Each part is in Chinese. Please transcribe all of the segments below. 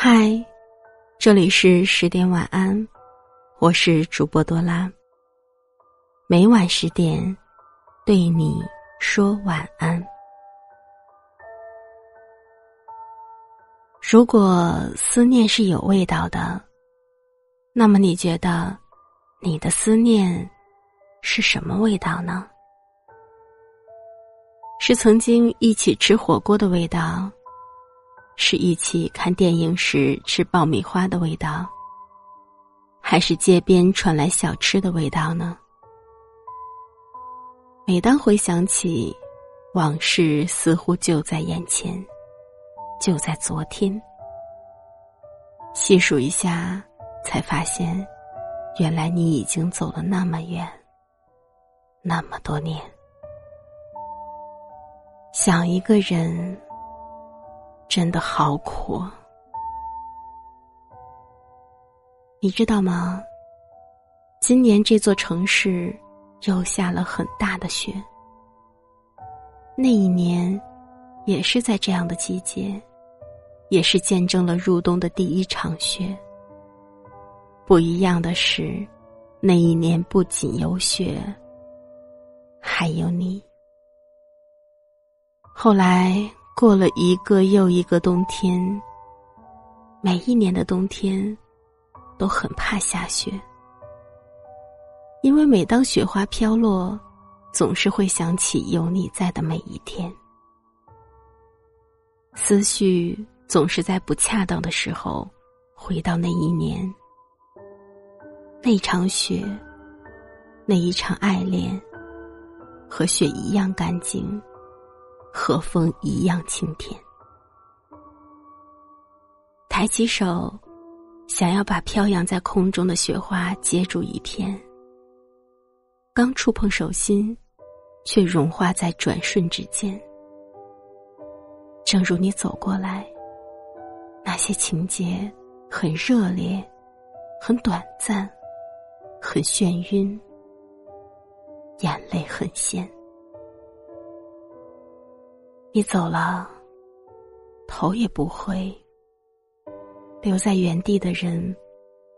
嗨，这里是十点晚安，我是主播多拉。每晚十点，对你说晚安。如果思念是有味道的，那么你觉得你的思念是什么味道呢？是曾经一起吃火锅的味道？是一起看电影时吃爆米花的味道，还是街边传来小吃的味道呢？每当回想起往事，似乎就在眼前，就在昨天。细数一下，才发现，原来你已经走了那么远，那么多年。想一个人。真的好苦，你知道吗？今年这座城市又下了很大的雪。那一年，也是在这样的季节，也是见证了入冬的第一场雪。不一样的是，那一年不仅有雪，还有你。后来。过了一个又一个冬天，每一年的冬天都很怕下雪，因为每当雪花飘落，总是会想起有你在的每一天，思绪总是在不恰当的时候回到那一年，那场雪，那一场爱恋，和雪一样干净。和风一样清甜。抬起手，想要把飘扬在空中的雪花接住一片。刚触碰手心，却融化在转瞬之间。正如你走过来，那些情节很热烈，很短暂，很眩晕，眼泪很咸。你走了，头也不回。留在原地的人，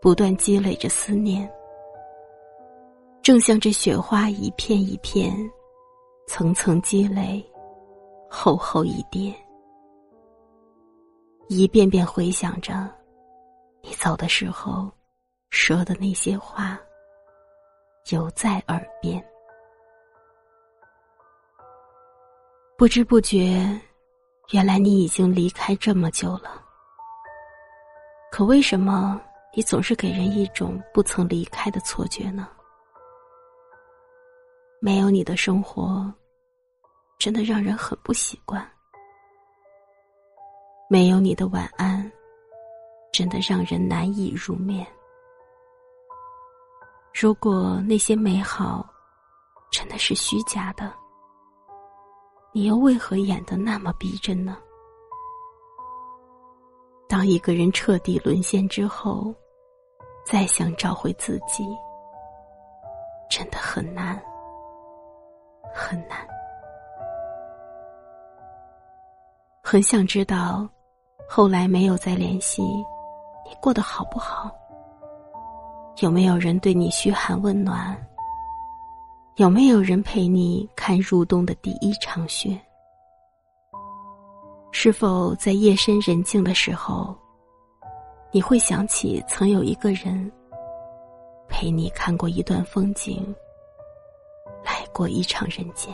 不断积累着思念，正像这雪花一片一片，层层积累，厚厚一叠，一遍遍回想着你走的时候说的那些话，犹在耳边。不知不觉，原来你已经离开这么久了。可为什么你总是给人一种不曾离开的错觉呢？没有你的生活，真的让人很不习惯。没有你的晚安，真的让人难以入眠。如果那些美好，真的是虚假的。你又为何演的那么逼真呢？当一个人彻底沦陷之后，再想找回自己，真的很难，很难。很想知道，后来没有再联系，你过得好不好？有没有人对你嘘寒问暖？有没有人陪你看入冬的第一场雪？是否在夜深人静的时候，你会想起曾有一个人陪你看过一段风景，来过一场人间？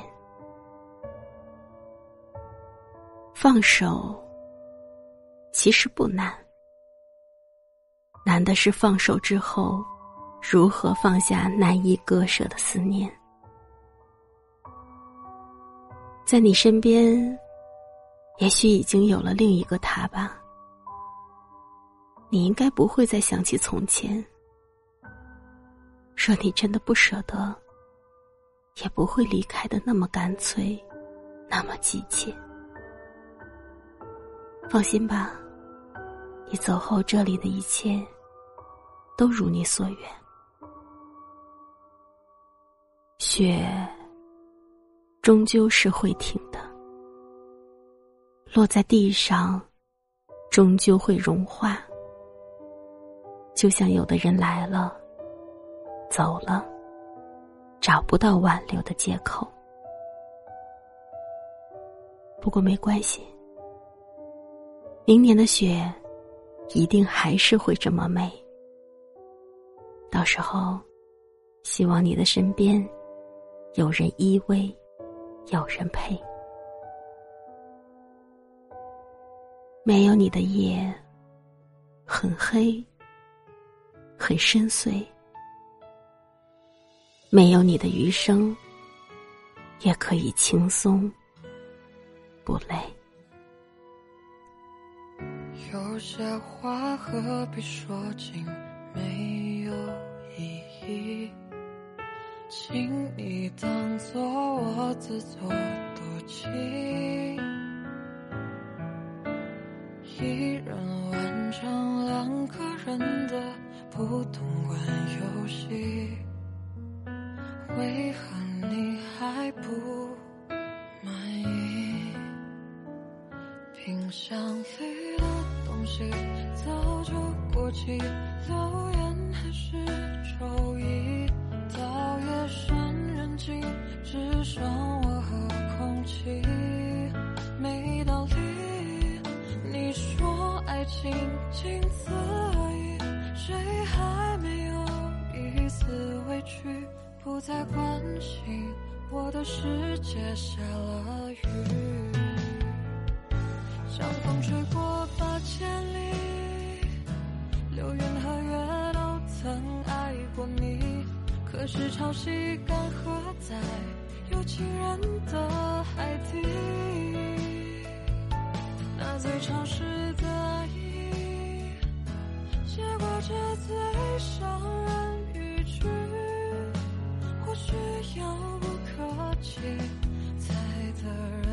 放手其实不难，难的是放手之后，如何放下难以割舍的思念。在你身边，也许已经有了另一个他吧。你应该不会再想起从前。若你真的不舍得，也不会离开的那么干脆，那么急切。放心吧，你走后，这里的一切都如你所愿。雪。终究是会停的，落在地上，终究会融化。就像有的人来了，走了，找不到挽留的借口。不过没关系，明年的雪一定还是会这么美。到时候，希望你的身边有人依偎，有人陪。没有你的夜，很黑。很深邃，没有你的余生，也可以轻松，不累。有些话何必说尽，没有意义，请你当作我自作多情，一人完成两个人的。不通关游戏，为何你还不满意？冰箱里的东西早就过期，留言还是周一。到去，不再关心我的世界下了雨，像风吹过八千里，流云和月都曾爱过你，可是潮汐干涸在有情人的海底，那最潮湿的。结果这最伤人。需要不可及才得人。